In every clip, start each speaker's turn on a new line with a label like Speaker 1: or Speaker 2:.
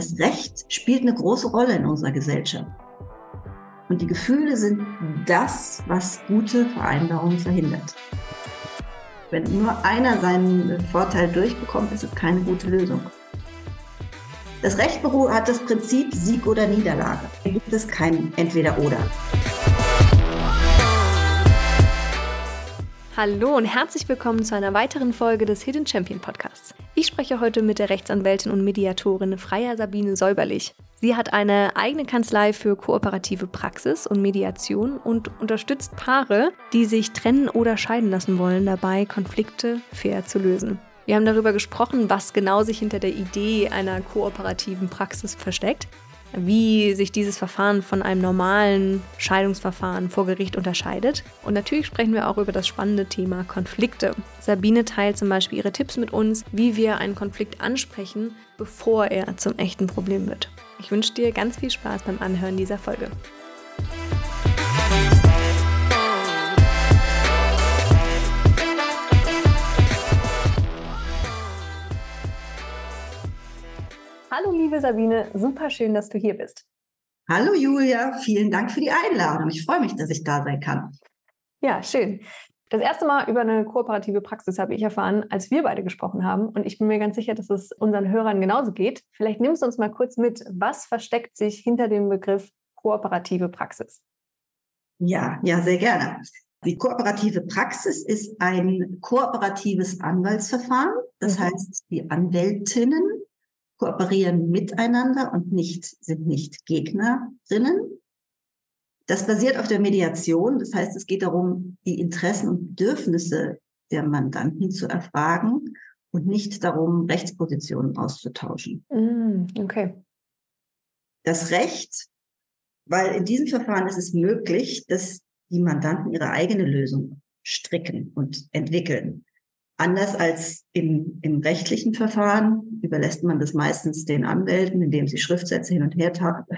Speaker 1: Das Recht spielt eine große Rolle in unserer Gesellschaft. Und die Gefühle sind das, was gute Vereinbarungen verhindert. Wenn nur einer seinen Vorteil durchbekommt, ist es keine gute Lösung. Das Recht hat das Prinzip Sieg oder Niederlage. Da gibt es kein Entweder-Oder.
Speaker 2: Hallo und herzlich willkommen zu einer weiteren Folge des Hidden Champion Podcasts. Ich spreche heute mit der Rechtsanwältin und Mediatorin Freier Sabine Säuberlich. Sie hat eine eigene Kanzlei für kooperative Praxis und Mediation und unterstützt Paare, die sich trennen oder scheiden lassen wollen, dabei Konflikte fair zu lösen. Wir haben darüber gesprochen, was genau sich hinter der Idee einer kooperativen Praxis versteckt, wie sich dieses Verfahren von einem normalen Scheidungsverfahren vor Gericht unterscheidet. Und natürlich sprechen wir auch über das spannende Thema Konflikte. Sabine teilt zum Beispiel ihre Tipps mit uns, wie wir einen Konflikt ansprechen, bevor er zum echten Problem wird. Ich wünsche dir ganz viel Spaß beim Anhören dieser Folge. Hallo liebe Sabine, super schön, dass du hier bist.
Speaker 1: Hallo Julia, vielen Dank für die Einladung. Ich freue mich, dass ich da sein kann.
Speaker 2: Ja, schön. Das erste Mal über eine kooperative Praxis habe ich erfahren, als wir beide gesprochen haben. Und ich bin mir ganz sicher, dass es unseren Hörern genauso geht. Vielleicht nimmst du uns mal kurz mit, was versteckt sich hinter dem Begriff kooperative Praxis?
Speaker 1: Ja, ja, sehr gerne. Die kooperative Praxis ist ein kooperatives Anwaltsverfahren. Das mhm. heißt, die Anwältinnen kooperieren miteinander und nicht, sind nicht Gegnerinnen. Das basiert auf der Mediation. Das heißt, es geht darum, die Interessen und Bedürfnisse der Mandanten zu erfragen und nicht darum, Rechtspositionen auszutauschen.
Speaker 2: Mm, okay.
Speaker 1: Das Recht, weil in diesem Verfahren ist es möglich, dass die Mandanten ihre eigene Lösung stricken und entwickeln. Anders als im, im rechtlichen Verfahren überlässt man das meistens den Anwälten, indem sie Schriftsätze hin und her,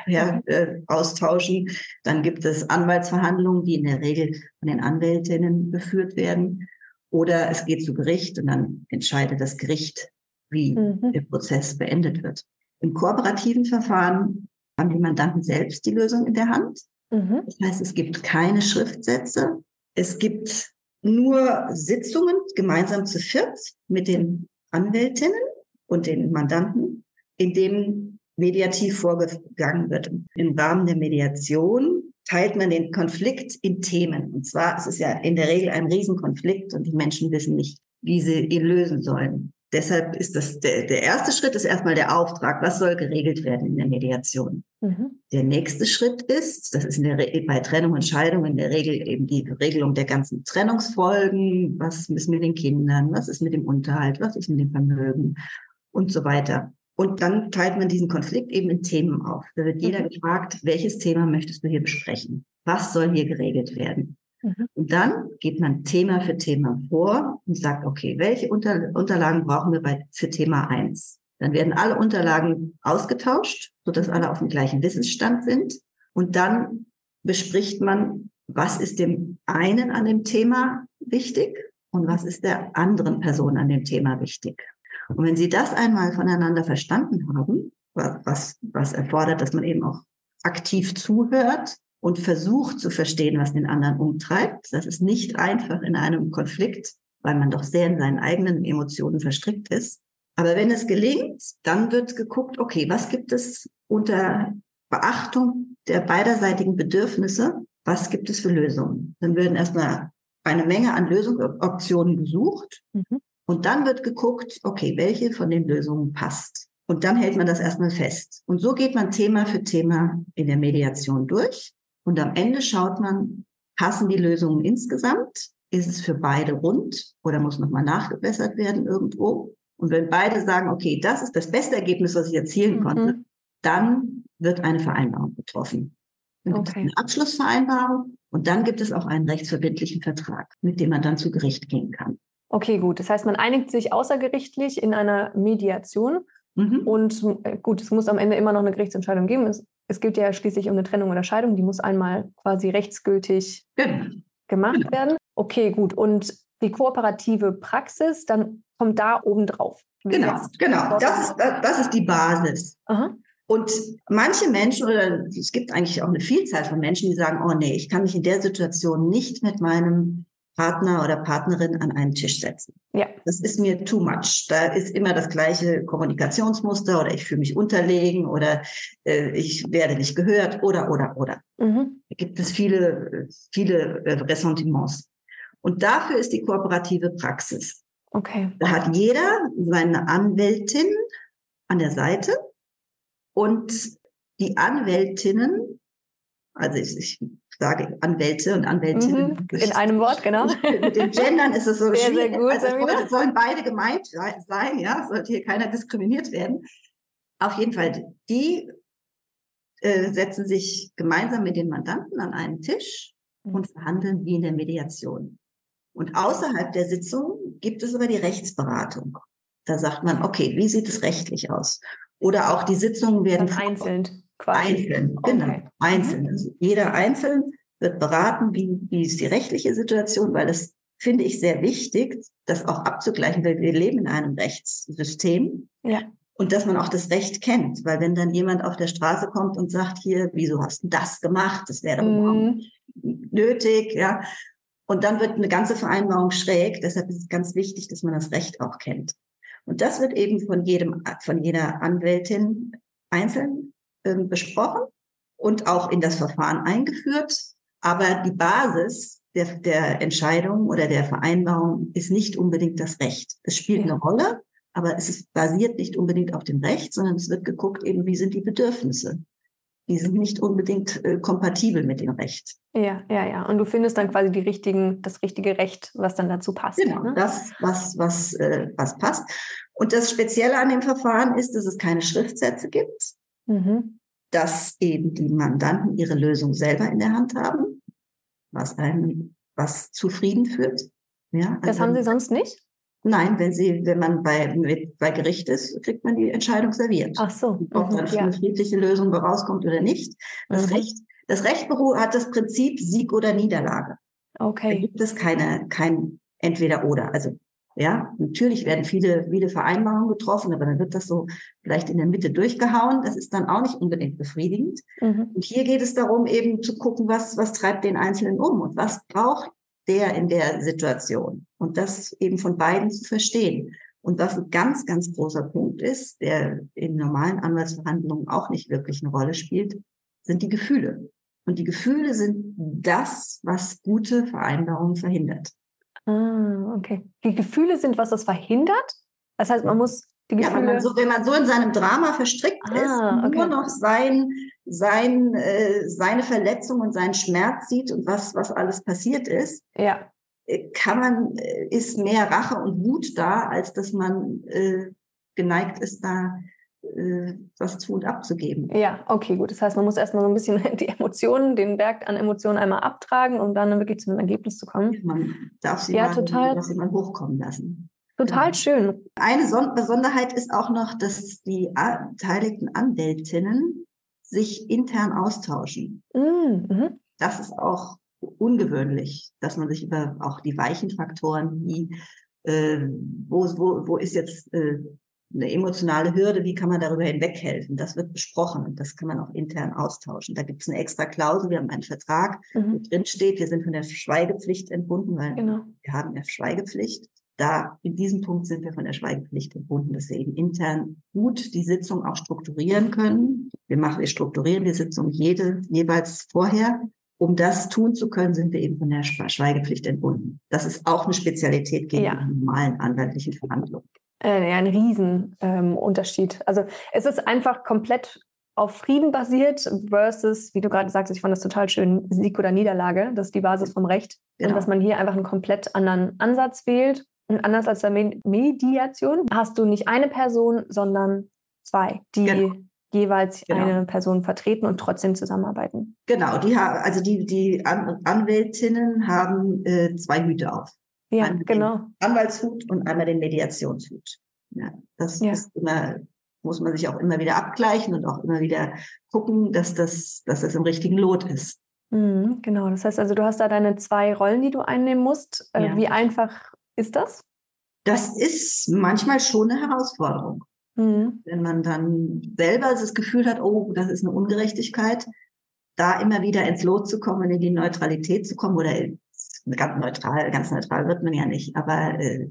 Speaker 1: her äh, austauschen. Dann gibt es Anwaltsverhandlungen, die in der Regel von den Anwältinnen geführt werden. Oder es geht zu Gericht und dann entscheidet das Gericht, wie mhm. der Prozess beendet wird. Im kooperativen Verfahren haben die Mandanten selbst die Lösung in der Hand. Mhm. Das heißt, es gibt keine Schriftsätze. Es gibt nur Sitzungen gemeinsam zu viert mit den Anwältinnen und den Mandanten, in denen mediativ vorgegangen wird. Im Rahmen der Mediation teilt man den Konflikt in Themen. Und zwar ist es ja in der Regel ein Riesenkonflikt und die Menschen wissen nicht, wie sie ihn lösen sollen. Deshalb ist das der, der erste Schritt ist erstmal der Auftrag. Was soll geregelt werden in der Mediation? Mhm. Der nächste Schritt ist, das ist in der bei Trennung und Scheidung in der Regel eben die Regelung der ganzen Trennungsfolgen. Was ist mit den Kindern? Was ist mit dem Unterhalt? Was ist mit dem Vermögen? Und so weiter. Und dann teilt man diesen Konflikt eben in Themen auf. Da wird jeder mhm. gefragt, welches Thema möchtest du hier besprechen? Was soll hier geregelt werden? Mhm. Und dann geht man Thema für Thema vor und sagt, okay, welche Unter Unterlagen brauchen wir bei, für Thema eins? Dann werden alle Unterlagen ausgetauscht, sodass alle auf dem gleichen Wissensstand sind. Und dann bespricht man, was ist dem einen an dem Thema wichtig und was ist der anderen Person an dem Thema wichtig. Und wenn Sie das einmal voneinander verstanden haben, was, was erfordert, dass man eben auch aktiv zuhört und versucht zu verstehen, was den anderen umtreibt. Das ist nicht einfach in einem Konflikt, weil man doch sehr in seinen eigenen Emotionen verstrickt ist. Aber wenn es gelingt, dann wird geguckt, okay, was gibt es unter Beachtung der beiderseitigen Bedürfnisse? Was gibt es für Lösungen? Dann werden erstmal eine Menge an Lösungsoptionen gesucht. Mhm. Und dann wird geguckt, okay, welche von den Lösungen passt. Und dann hält man das erstmal fest. Und so geht man Thema für Thema in der Mediation durch. Und am Ende schaut man, passen die Lösungen insgesamt? Ist es für beide rund oder muss nochmal nachgebessert werden irgendwo? Und wenn beide sagen, okay, das ist das beste Ergebnis, was ich erzielen mhm. konnte, dann wird eine Vereinbarung getroffen. Dann gibt okay. es eine Abschlussvereinbarung und dann gibt es auch einen rechtsverbindlichen Vertrag, mit dem man dann zu Gericht gehen kann.
Speaker 2: Okay, gut. Das heißt, man einigt sich außergerichtlich in einer Mediation Mhm. Und äh, gut, es muss am Ende immer noch eine Gerichtsentscheidung geben. Es, es geht ja schließlich um eine Trennung oder Scheidung. Die muss einmal quasi rechtsgültig genau. gemacht genau. werden. Okay, gut. Und die kooperative Praxis, dann kommt da oben drauf.
Speaker 1: Genau, genau. Das ist, das ist die Basis. Aha. Und manche Menschen, oder es gibt eigentlich auch eine Vielzahl von Menschen, die sagen, oh nee, ich kann mich in der Situation nicht mit meinem Partner oder Partnerin an einen Tisch setzen. Ja. Das ist mir too much. Da ist immer das gleiche Kommunikationsmuster oder ich fühle mich unterlegen oder äh, ich werde nicht gehört oder, oder, oder. Mhm. Da gibt es viele, viele äh, Ressentiments. Und dafür ist die kooperative Praxis. Okay. Da hat jeder seine Anwältin an der Seite und die Anwältinnen, also ich, ich sage Anwälte und Anwältinnen.
Speaker 2: Mhm, in einem Wort, genau.
Speaker 1: Mit den Gendern ist es so sehr, schwierig. Sehr gut, also, sollen beide gemeint sein, ja, sollte hier keiner diskriminiert werden. Auf jeden Fall, die äh, setzen sich gemeinsam mit den Mandanten an einen Tisch mhm. und verhandeln wie in der Mediation. Und außerhalb der Sitzung gibt es aber die Rechtsberatung. Da sagt man, okay, wie sieht es rechtlich aus? Oder auch die Sitzungen werden
Speaker 2: einzeln
Speaker 1: quasi. Einzeln, genau. Okay. Einzeln. Also jeder einzeln wird beraten, wie, wie ist die rechtliche Situation, weil das finde ich sehr wichtig, das auch abzugleichen, weil wir leben in einem Rechtssystem. Ja. Und dass man auch das Recht kennt, weil wenn dann jemand auf der Straße kommt und sagt, hier, wieso hast du das gemacht? Das wäre doch mm. nötig, ja. Und dann wird eine ganze Vereinbarung schräg. Deshalb ist es ganz wichtig, dass man das Recht auch kennt. Und das wird eben von jedem, von jeder Anwältin einzeln äh, besprochen und auch in das Verfahren eingeführt. Aber die Basis der, der Entscheidung oder der Vereinbarung ist nicht unbedingt das Recht. Es spielt eine Rolle, aber es ist basiert nicht unbedingt auf dem Recht, sondern es wird geguckt eben, wie sind die Bedürfnisse die sind nicht unbedingt äh, kompatibel mit dem Recht.
Speaker 2: Ja, ja, ja. Und du findest dann quasi die richtigen, das richtige Recht, was dann dazu passt.
Speaker 1: Genau, ne? das, was, was, äh, was passt. Und das Spezielle an dem Verfahren ist, dass es keine Schriftsätze gibt, mhm. dass eben die Mandanten ihre Lösung selber in der Hand haben, was einem was zufrieden führt.
Speaker 2: Ja, das haben sie sonst nicht?
Speaker 1: Nein, wenn sie, wenn man bei, bei Gericht ist, kriegt man die Entscheidung serviert.
Speaker 2: Ach so.
Speaker 1: Ob dann ja. eine friedliche Lösung rauskommt oder nicht. Das mhm. Recht, das Recht hat das Prinzip Sieg oder Niederlage. Okay. Da gibt es keine, kein entweder oder. Also, ja, natürlich werden viele, viele Vereinbarungen getroffen, aber dann wird das so vielleicht in der Mitte durchgehauen. Das ist dann auch nicht unbedingt befriedigend. Mhm. Und hier geht es darum, eben zu gucken, was, was treibt den Einzelnen um und was braucht der in der Situation und das eben von beiden zu verstehen. Und was ein ganz, ganz großer Punkt ist, der in normalen Anwaltsverhandlungen auch nicht wirklich eine Rolle spielt, sind die Gefühle. Und die Gefühle sind das, was gute Vereinbarungen verhindert.
Speaker 2: Ah, okay. Die Gefühle sind, was das verhindert? Das heißt, man muss die
Speaker 1: Gefühle... Ja, wenn man so, wenn man so in seinem Drama verstrickt ah, ist, okay. nur noch sein, sein, äh, seine Verletzung und seinen Schmerz sieht und was, was alles passiert ist, ja. Äh, kann man, äh, ist mehr Rache und Wut da, als dass man äh, geneigt ist, da äh, was zu und abzugeben.
Speaker 2: Ja, okay, gut. Das heißt, man muss erstmal so ein bisschen die Emotionen, den Berg an Emotionen einmal abtragen, um dann wirklich zu einem Ergebnis zu kommen.
Speaker 1: Man darf sie, ja, mal, total. Darf sie mal hochkommen lassen.
Speaker 2: Total genau. schön.
Speaker 1: Eine Besonderheit ist auch noch, dass die beteiligten Anwältinnen sich intern austauschen. Mm, mhm. Das ist auch ungewöhnlich, dass man sich über auch die weichen Faktoren, wie äh, wo, wo, wo ist jetzt äh, eine emotionale Hürde, wie kann man darüber hinweghelfen? Das wird besprochen und das kann man auch intern austauschen. Da gibt es eine extra Klausel, wir haben einen Vertrag, mhm. wo drin steht, wir sind von der Schweigepflicht entbunden, weil genau. wir haben ja Schweigepflicht. Da, in diesem Punkt sind wir von der Schweigepflicht entbunden, dass wir eben intern gut die Sitzung auch strukturieren können. Wir machen, wir strukturieren die Sitzung jede, jeweils vorher um das tun zu können, sind wir eben von der Schweigepflicht entbunden. Das ist auch eine Spezialität gegenüber ja. normalen anwaltlichen Verhandlungen.
Speaker 2: Äh, ja, ein Riesenunterschied. Ähm, also es ist einfach komplett auf Frieden basiert versus, wie du gerade sagst, ich fand das total schön, Sieg oder Niederlage. Das ist die Basis vom Recht. Genau. Und dass man hier einfach einen komplett anderen Ansatz wählt. Und anders als der Mediation hast du nicht eine Person, sondern zwei, die genau jeweils genau. eine Person vertreten und trotzdem zusammenarbeiten.
Speaker 1: Genau, die haben, also die, die An Anwältinnen haben äh, zwei Hüte auf.
Speaker 2: Ja, einmal genau.
Speaker 1: Den Anwaltshut und einmal den Mediationshut. Ja, das ja. ist immer, muss man sich auch immer wieder abgleichen und auch immer wieder gucken, dass das, dass das im richtigen Lot ist.
Speaker 2: Mhm, genau, das heißt also, du hast da deine zwei Rollen, die du einnehmen musst. Äh, ja. Wie einfach ist das?
Speaker 1: Das ist manchmal schon eine Herausforderung. Mhm. Wenn man dann selber das Gefühl hat, oh, das ist eine Ungerechtigkeit, da immer wieder ins Lot zu kommen, in die Neutralität zu kommen oder ganz neutral, ganz neutral wird man ja nicht, aber, äh,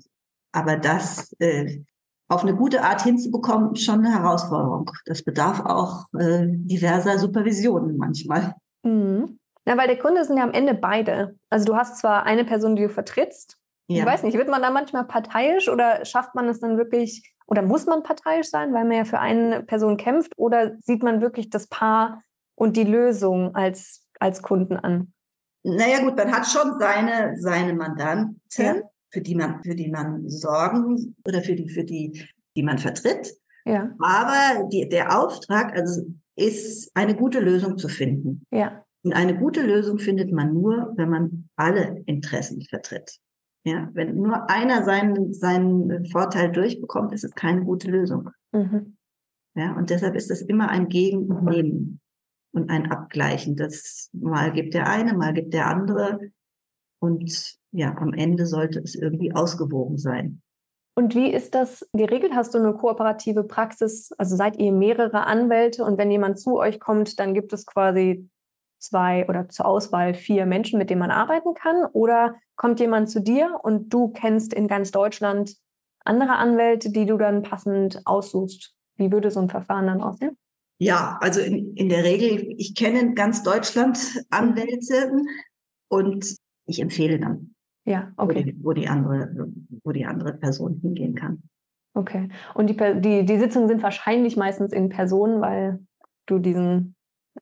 Speaker 1: aber das äh, auf eine gute Art hinzubekommen, schon eine Herausforderung. Das bedarf auch äh, diverser Supervisionen manchmal.
Speaker 2: Mhm. Ja, weil der Kunde sind ja am Ende beide. Also du hast zwar eine Person, die du vertrittst. Ja. Ich weiß nicht, wird man da manchmal parteiisch oder schafft man es dann wirklich, oder muss man parteiisch sein, weil man ja für eine Person kämpft, oder sieht man wirklich das Paar und die Lösung als, als Kunden an?
Speaker 1: Naja gut, man hat schon seine, seine Mandanten, ja. für die man, für die man sorgen oder für die, für die, die man vertritt. Ja. Aber die, der Auftrag also ist, eine gute Lösung zu finden. Ja. Und eine gute Lösung findet man nur, wenn man alle Interessen vertritt. Ja, wenn nur einer seinen, seinen Vorteil durchbekommt, ist es keine gute Lösung. Mhm. Ja, und deshalb ist es immer ein Gegen und Nehmen und ein Abgleichen. Das mal gibt der eine, mal gibt der andere. Und ja, am Ende sollte es irgendwie ausgewogen sein.
Speaker 2: Und wie ist das geregelt? Hast du eine kooperative Praxis? Also seid ihr mehrere Anwälte und wenn jemand zu euch kommt, dann gibt es quasi zwei oder zur Auswahl vier Menschen, mit denen man arbeiten kann? Oder kommt jemand zu dir und du kennst in ganz Deutschland andere Anwälte, die du dann passend aussuchst? Wie würde so ein Verfahren dann aussehen?
Speaker 1: Ja, also in, in der Regel, ich kenne in ganz Deutschland Anwälte und ich empfehle dann,
Speaker 2: ja, okay.
Speaker 1: wo, die, wo, die, andere, wo die andere Person hingehen kann.
Speaker 2: Okay. Und die, die, die Sitzungen sind wahrscheinlich meistens in Person, weil du diesen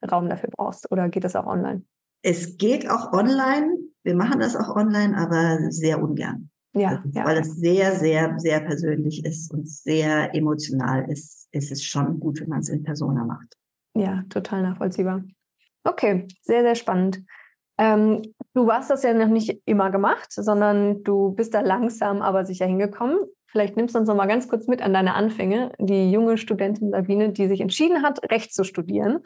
Speaker 2: Raum dafür brauchst. Oder geht das auch online?
Speaker 1: Es geht auch online. Wir machen das auch online, aber sehr ungern. Ja, ja. Weil es sehr, sehr, sehr persönlich ist und sehr emotional ist, ist es schon gut, wenn man es in Persona macht.
Speaker 2: Ja, total nachvollziehbar. Okay, sehr, sehr spannend. Ähm, du hast das ja noch nicht immer gemacht, sondern du bist da langsam, aber sicher hingekommen. Vielleicht nimmst du uns noch mal ganz kurz mit an deine Anfänge. Die junge Studentin Sabine, die sich entschieden hat, Recht zu studieren.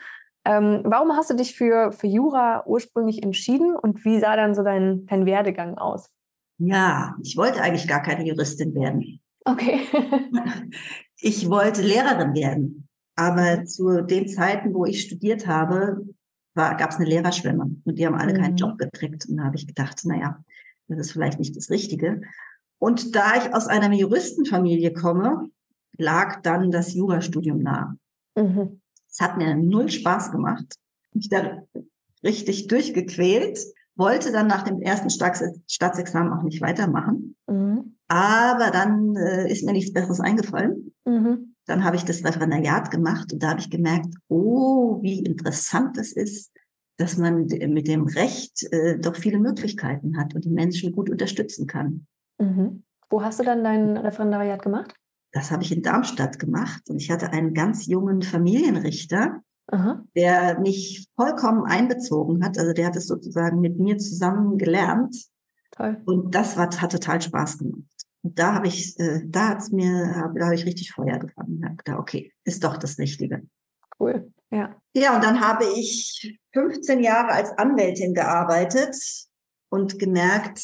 Speaker 2: Ähm, warum hast du dich für, für Jura ursprünglich entschieden und wie sah dann so dein, dein Werdegang aus?
Speaker 1: Ja, ich wollte eigentlich gar keine Juristin werden.
Speaker 2: Okay.
Speaker 1: ich wollte Lehrerin werden. Aber zu den Zeiten, wo ich studiert habe, gab es eine Lehrerschwemme und die haben alle mhm. keinen Job gekriegt. Und da habe ich gedacht, naja, das ist vielleicht nicht das Richtige. Und da ich aus einer Juristenfamilie komme, lag dann das Jurastudium nahe. Mhm. Es hat mir null Spaß gemacht. Mich da richtig durchgequält wollte dann nach dem ersten Staatsexamen auch nicht weitermachen. Mhm. Aber dann äh, ist mir nichts Besseres eingefallen. Mhm. Dann habe ich das Referendariat gemacht und da habe ich gemerkt, oh, wie interessant es ist, dass man mit dem Recht äh, doch viele Möglichkeiten hat und die Menschen gut unterstützen kann.
Speaker 2: Mhm. Wo hast du dann dein Referendariat gemacht?
Speaker 1: Das habe ich in Darmstadt gemacht und ich hatte einen ganz jungen Familienrichter, Aha. der mich vollkommen einbezogen hat. Also der hat es sozusagen mit mir zusammen gelernt. Toll. Und das war, hat total Spaß gemacht. Und da habe ich, äh, da hat's mir, da habe ich richtig Feuer gefangen. Da gedacht, okay, ist doch das Richtige.
Speaker 2: Cool, ja.
Speaker 1: Ja, und dann habe ich 15 Jahre als Anwältin gearbeitet und gemerkt,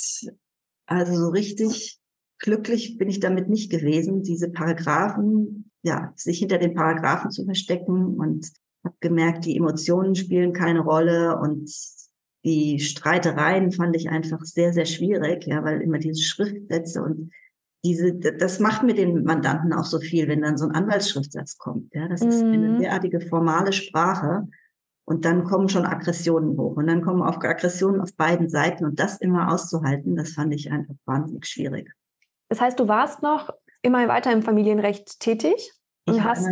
Speaker 1: also so richtig glücklich bin ich damit nicht gewesen, diese Paragraphen, ja, sich hinter den Paragraphen zu verstecken und habe gemerkt, die Emotionen spielen keine Rolle und die Streitereien fand ich einfach sehr, sehr schwierig, ja, weil immer diese Schriftsätze und diese, das macht mit den Mandanten auch so viel, wenn dann so ein Anwaltsschriftsatz kommt. Ja, das ist eine mhm. derartige formale Sprache. Und dann kommen schon Aggressionen hoch. Und dann kommen auch Aggressionen auf beiden Seiten. Und das immer auszuhalten, das fand ich einfach wahnsinnig schwierig.
Speaker 2: Das heißt, du warst noch immer weiter im Familienrecht tätig? Und hast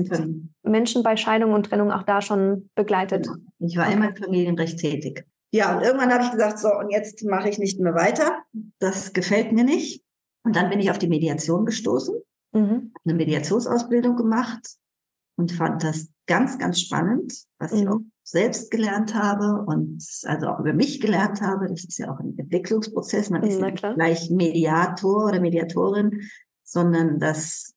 Speaker 2: Menschen bei Scheidung und Trennung auch da schon begleitet? Genau.
Speaker 1: Ich war okay. immer im Familienrecht tätig. Ja, und irgendwann habe ich gesagt, so, und jetzt mache ich nicht mehr weiter. Das gefällt mir nicht. Und dann bin ich auf die Mediation gestoßen, mhm. eine Mediationsausbildung gemacht und fand das ganz, ganz spannend, was mhm. ich auch selbst gelernt habe und also auch über mich gelernt habe. Das ist ja auch ein Entwicklungsprozess. Man ist nicht gleich Mediator oder Mediatorin, sondern das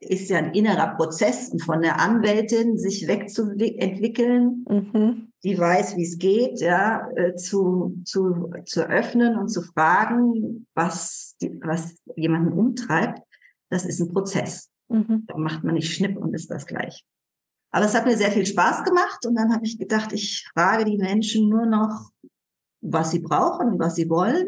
Speaker 1: ist ja ein innerer Prozess und von der Anwältin sich wegzuentwickeln, mhm. die weiß, wie es geht, ja, äh, zu, zu, zu öffnen und zu fragen, was, die, was jemanden umtreibt. Das ist ein Prozess. Mhm. Da macht man nicht Schnipp und ist das gleich. Aber es hat mir sehr viel Spaß gemacht und dann habe ich gedacht, ich frage die Menschen nur noch, was sie brauchen und was sie wollen.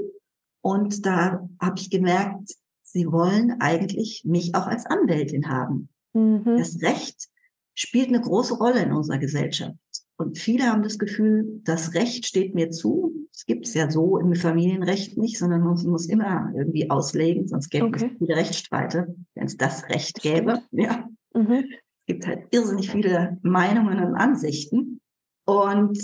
Speaker 1: Und da habe ich gemerkt, sie wollen eigentlich mich auch als Anwältin haben. Mhm. Das Recht spielt eine große Rolle in unserer Gesellschaft. Und viele haben das Gefühl, das Recht steht mir zu. Es gibt es ja so im Familienrecht nicht, sondern man muss immer irgendwie auslegen, sonst gäbe okay. es viele Rechtsstreite, wenn es das Recht gäbe. Ja. Mhm. Gibt halt irrsinnig viele Meinungen und Ansichten. Und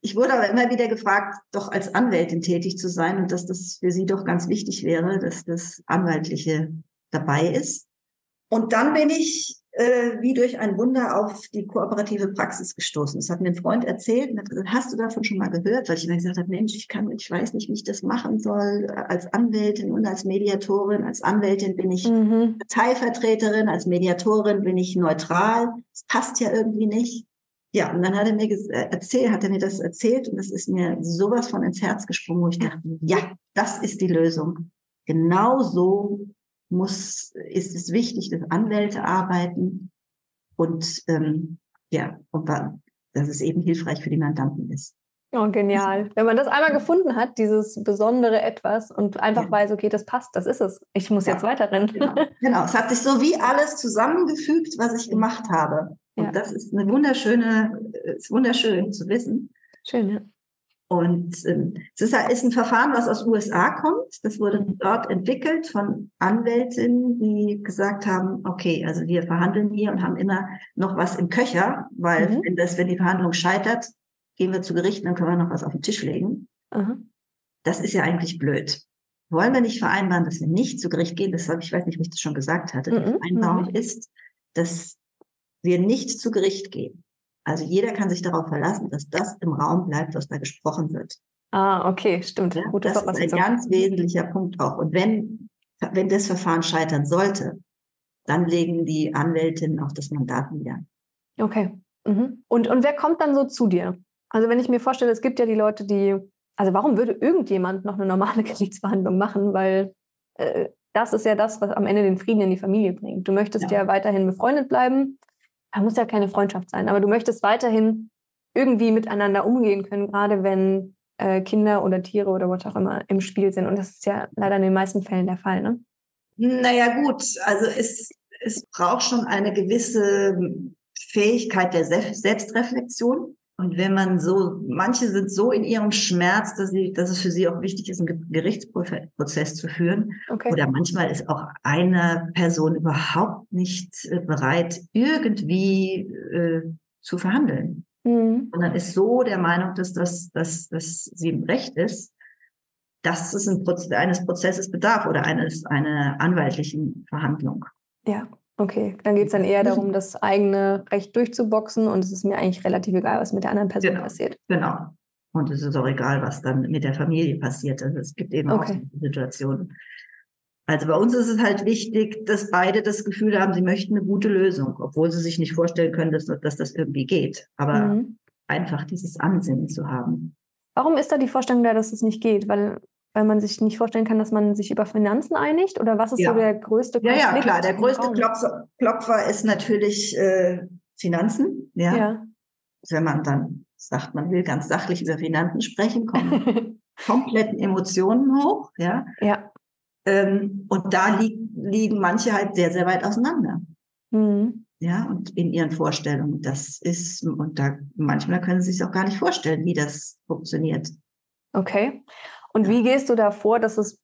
Speaker 1: ich wurde aber immer wieder gefragt, doch als Anwältin tätig zu sein und dass das für sie doch ganz wichtig wäre, dass das Anwaltliche dabei ist. Und dann bin ich äh, wie durch ein Wunder auf die kooperative Praxis gestoßen. Das hat mir ein Freund erzählt und hat gesagt, hast du davon schon mal gehört? Weil ich immer gesagt habe, Mensch, ich kann, ich weiß nicht, wie ich das machen soll. Als Anwältin und als Mediatorin. Als Anwältin bin ich mhm. Parteivertreterin, als Mediatorin bin ich neutral. Das passt ja irgendwie nicht. Ja, und dann hat er mir äh, erzählt, hat er mir das erzählt und das ist mir sowas von ins Herz gesprungen, wo ich dachte, ja, das ist die Lösung. Genau so muss, ist es wichtig, dass Anwälte arbeiten und ähm, ja, und dass es eben hilfreich für die Mandanten ist.
Speaker 2: Oh, genial. Wenn man das einmal gefunden hat, dieses besondere Etwas und einfach ja. weiß, okay, das passt, das ist es. Ich muss ja. jetzt weiterrennen.
Speaker 1: Genau. genau. Es hat sich so wie alles zusammengefügt, was ich gemacht habe. Und ja. das ist eine wunderschöne, ist wunderschön zu wissen.
Speaker 2: Schön, ja.
Speaker 1: Und ähm, es ist, ist ein Verfahren, was aus USA kommt. Das wurde dort entwickelt von Anwältinnen, die gesagt haben, okay, also wir verhandeln hier und haben immer noch was im Köcher, weil mhm. wenn das, wenn die Verhandlung scheitert, gehen wir zu Gericht, dann können wir noch was auf den Tisch legen. Mhm. Das ist ja eigentlich blöd. Wollen wir nicht vereinbaren, dass wir nicht zu Gericht gehen? Das habe ich weiß nicht, ob ich das schon gesagt hatte. Die mhm. Vereinbarung ist, dass wir nicht zu Gericht gehen. Also jeder kann sich darauf verlassen, dass das im Raum bleibt, was da gesprochen wird.
Speaker 2: Ah, okay, stimmt.
Speaker 1: Ja, Gute das ist ein ganz wesentlicher Punkt auch. Und wenn, wenn das Verfahren scheitern sollte, dann legen die Anwältinnen auch das Mandat nieder.
Speaker 2: Okay. Mhm. Und, und wer kommt dann so zu dir? Also wenn ich mir vorstelle, es gibt ja die Leute, die, also warum würde irgendjemand noch eine normale Gerichtsverhandlung machen? Weil äh, das ist ja das, was am Ende den Frieden in die Familie bringt. Du möchtest ja, ja weiterhin befreundet bleiben da muss ja keine Freundschaft sein, aber du möchtest weiterhin irgendwie miteinander umgehen können, gerade wenn äh, Kinder oder Tiere oder was auch immer im Spiel sind. Und das ist ja leider in den meisten Fällen der Fall, ne?
Speaker 1: Naja, gut, also es, es braucht schon eine gewisse Fähigkeit der Selbstreflexion. Und wenn man so, manche sind so in ihrem Schmerz, dass, sie, dass es für sie auch wichtig ist, einen Gerichtsprozess zu führen. Okay. Oder manchmal ist auch eine Person überhaupt nicht äh, bereit, irgendwie äh, zu verhandeln. Mhm. Und dann ist so der Meinung, dass, das, dass, dass sie im Recht ist, dass es ein Proz eines Prozesses bedarf oder eines einer anwaltlichen Verhandlung.
Speaker 2: Ja. Okay, dann geht es dann eher darum, das eigene Recht durchzuboxen und es ist mir eigentlich relativ egal, was mit der anderen Person
Speaker 1: genau,
Speaker 2: passiert.
Speaker 1: Genau. Und es ist auch egal, was dann mit der Familie passiert. Also es gibt eben okay. auch Situationen. Also bei uns ist es halt wichtig, dass beide das Gefühl haben, sie möchten eine gute Lösung, obwohl sie sich nicht vorstellen können, dass, dass das irgendwie geht. Aber mhm. einfach dieses Ansinnen zu haben.
Speaker 2: Warum ist da die Vorstellung da, dass es nicht geht? Weil weil man sich nicht vorstellen kann, dass man sich über Finanzen einigt? Oder was ist ja. so der größte
Speaker 1: Konflikt? Ja, ja, klar. Der größte Klopfer, Klopfer, ist natürlich äh, Finanzen. Ja? ja. Wenn man dann sagt, man will ganz sachlich über Finanzen sprechen, kommen kompletten Emotionen hoch. Ja.
Speaker 2: ja.
Speaker 1: Ähm, und da li liegen manche halt sehr, sehr weit auseinander. Mhm. Ja, und in ihren Vorstellungen. Das ist, und da manchmal können sie sich auch gar nicht vorstellen, wie das funktioniert.
Speaker 2: Okay. Und wie gehst du da vor, dass es,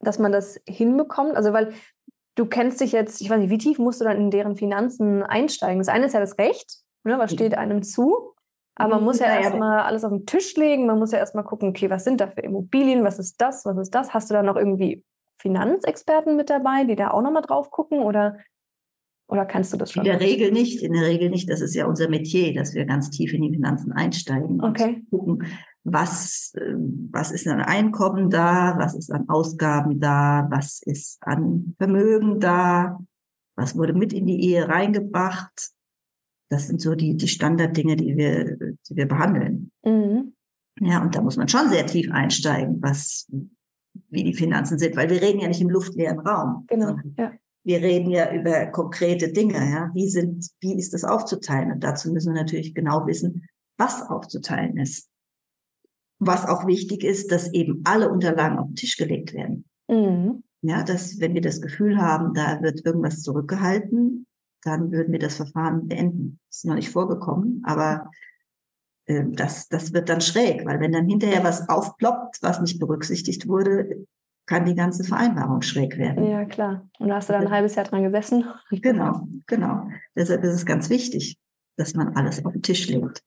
Speaker 2: dass man das hinbekommt? Also, weil du kennst dich jetzt, ich weiß nicht, wie tief musst du dann in deren Finanzen einsteigen? Das eine ist ja das Recht, ne, was steht einem zu. Aber man muss ja, ja erstmal alles auf den Tisch legen. Man muss ja erstmal gucken, okay, was sind da für Immobilien? Was ist das? Was ist das? Hast du da noch irgendwie Finanzexperten mit dabei, die da auch nochmal drauf gucken? Oder, oder kannst du das schon?
Speaker 1: In der Regel nicht. In der Regel nicht. Das ist ja unser Metier, dass wir ganz tief in die Finanzen einsteigen.
Speaker 2: Okay.
Speaker 1: Und gucken, was, ähm, was ist an Einkommen da, was ist an Ausgaben da, was ist an Vermögen da, was wurde mit in die Ehe reingebracht. Das sind so die, die Standarddinge, die wir, die wir behandeln. Mhm. Ja, und da muss man schon sehr tief einsteigen, was, wie die Finanzen sind, weil wir reden ja nicht im luftleeren Raum.
Speaker 2: Genau. Ja.
Speaker 1: wir reden ja über konkrete Dinge, ja. Wie sind, wie ist das aufzuteilen? Und dazu müssen wir natürlich genau wissen, was aufzuteilen ist. Was auch wichtig ist, dass eben alle Unterlagen auf den Tisch gelegt werden. Mhm. Ja, dass wenn wir das Gefühl haben, da wird irgendwas zurückgehalten, dann würden wir das Verfahren beenden. Das ist noch nicht vorgekommen, aber äh, das, das wird dann schräg, weil wenn dann hinterher was aufploppt, was nicht berücksichtigt wurde, kann die ganze Vereinbarung schräg werden.
Speaker 2: Ja, klar. Und da hast du dann ein halbes Jahr dran gesessen.
Speaker 1: Genau, genau. Deshalb ist es ganz wichtig, dass man alles auf den Tisch legt.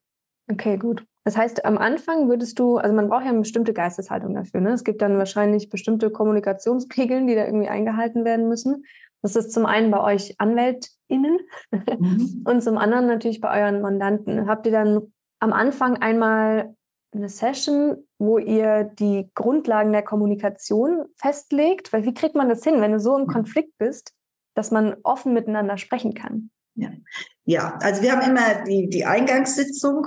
Speaker 2: Okay, gut. Das heißt, am Anfang würdest du, also man braucht ja eine bestimmte Geisteshaltung dafür. Ne? Es gibt dann wahrscheinlich bestimmte Kommunikationsregeln, die da irgendwie eingehalten werden müssen. Das ist zum einen bei euch AnwältInnen mhm. und zum anderen natürlich bei euren Mandanten. Habt ihr dann am Anfang einmal eine Session, wo ihr die Grundlagen der Kommunikation festlegt? Weil wie kriegt man das hin, wenn du so im Konflikt bist, dass man offen miteinander sprechen kann?
Speaker 1: Ja, ja also wir haben immer die, die Eingangssitzung,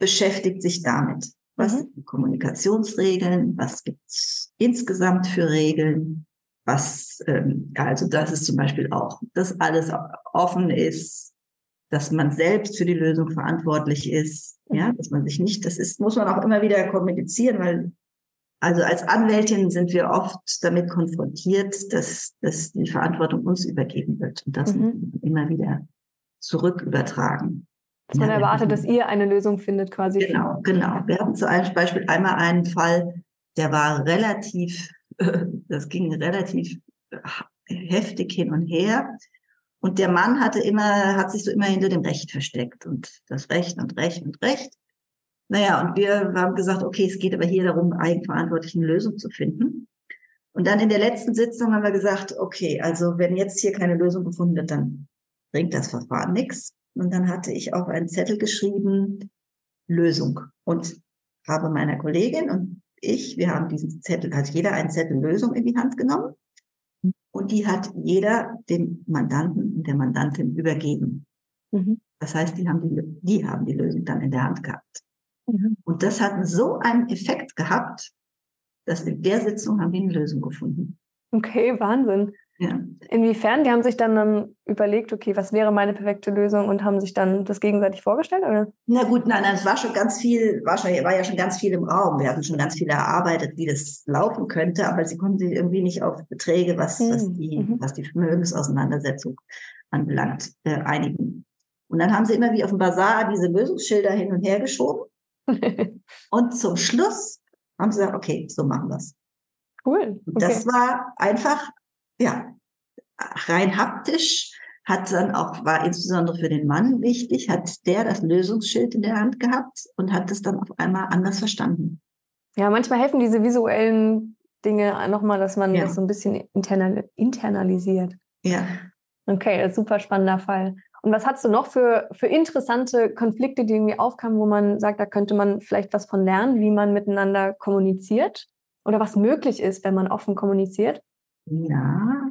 Speaker 1: beschäftigt sich damit. Was mhm. sind die Kommunikationsregeln? Was gibt's insgesamt für Regeln? Was, ähm, also das ist zum Beispiel auch, dass alles offen ist, dass man selbst für die Lösung verantwortlich ist, ja, mhm. dass man sich nicht, das ist, muss man auch immer wieder kommunizieren, weil also als Anwältin sind wir oft damit konfrontiert, dass, dass die Verantwortung uns übergeben wird und das mhm. immer wieder zurück übertragen.
Speaker 2: Dass man ja, erwartet, dass ihr eine Lösung findet quasi.
Speaker 1: Genau, genau. Wir hatten zum Beispiel einmal einen Fall, der war relativ, das ging relativ heftig hin und her. Und der Mann hatte immer, hat sich so immer hinter dem Recht versteckt und das Recht und Recht und Recht. Naja, und wir haben gesagt, okay, es geht aber hier darum, eigenverantwortlich eine Lösung zu finden. Und dann in der letzten Sitzung haben wir gesagt, okay, also wenn jetzt hier keine Lösung gefunden wird, dann bringt das Verfahren nichts. Und dann hatte ich auf einen Zettel geschrieben, Lösung. Und habe meiner Kollegin und ich, wir haben diesen Zettel, hat jeder einen Zettel Lösung in die Hand genommen. Und die hat jeder dem Mandanten und der Mandantin übergeben. Mhm. Das heißt, die haben die, die haben die Lösung dann in der Hand gehabt. Mhm. Und das hat so einen Effekt gehabt, dass in der Sitzung haben wir eine Lösung gefunden.
Speaker 2: Okay, Wahnsinn. Ja. Inwiefern? Die haben sich dann, dann überlegt, okay, was wäre meine perfekte Lösung und haben sich dann das gegenseitig vorgestellt, oder?
Speaker 1: Na gut, nein, nein, es war schon ganz viel, war, schon, war ja schon ganz viel im Raum. Wir hatten schon ganz viel erarbeitet, wie das laufen könnte, aber sie konnten sich irgendwie nicht auf Beträge, was, hm. was, die, mhm. was die Vermögensauseinandersetzung anbelangt, äh, einigen. Und dann haben sie immer wie auf dem Bazar diese Lösungsschilder hin und her geschoben. und zum Schluss haben sie gesagt, okay, so machen wir es.
Speaker 2: Cool.
Speaker 1: Okay. Das war einfach ja, rein haptisch hat dann auch, war insbesondere für den Mann wichtig, hat der das Lösungsschild in der Hand gehabt und hat es dann auf einmal anders verstanden.
Speaker 2: Ja, manchmal helfen diese visuellen Dinge nochmal, dass man ja. das so ein bisschen internal, internalisiert.
Speaker 1: Ja.
Speaker 2: Okay, super spannender Fall. Und was hast du noch für, für interessante Konflikte, die irgendwie aufkamen, wo man sagt, da könnte man vielleicht was von lernen, wie man miteinander kommuniziert oder was möglich ist, wenn man offen kommuniziert?
Speaker 1: Ja,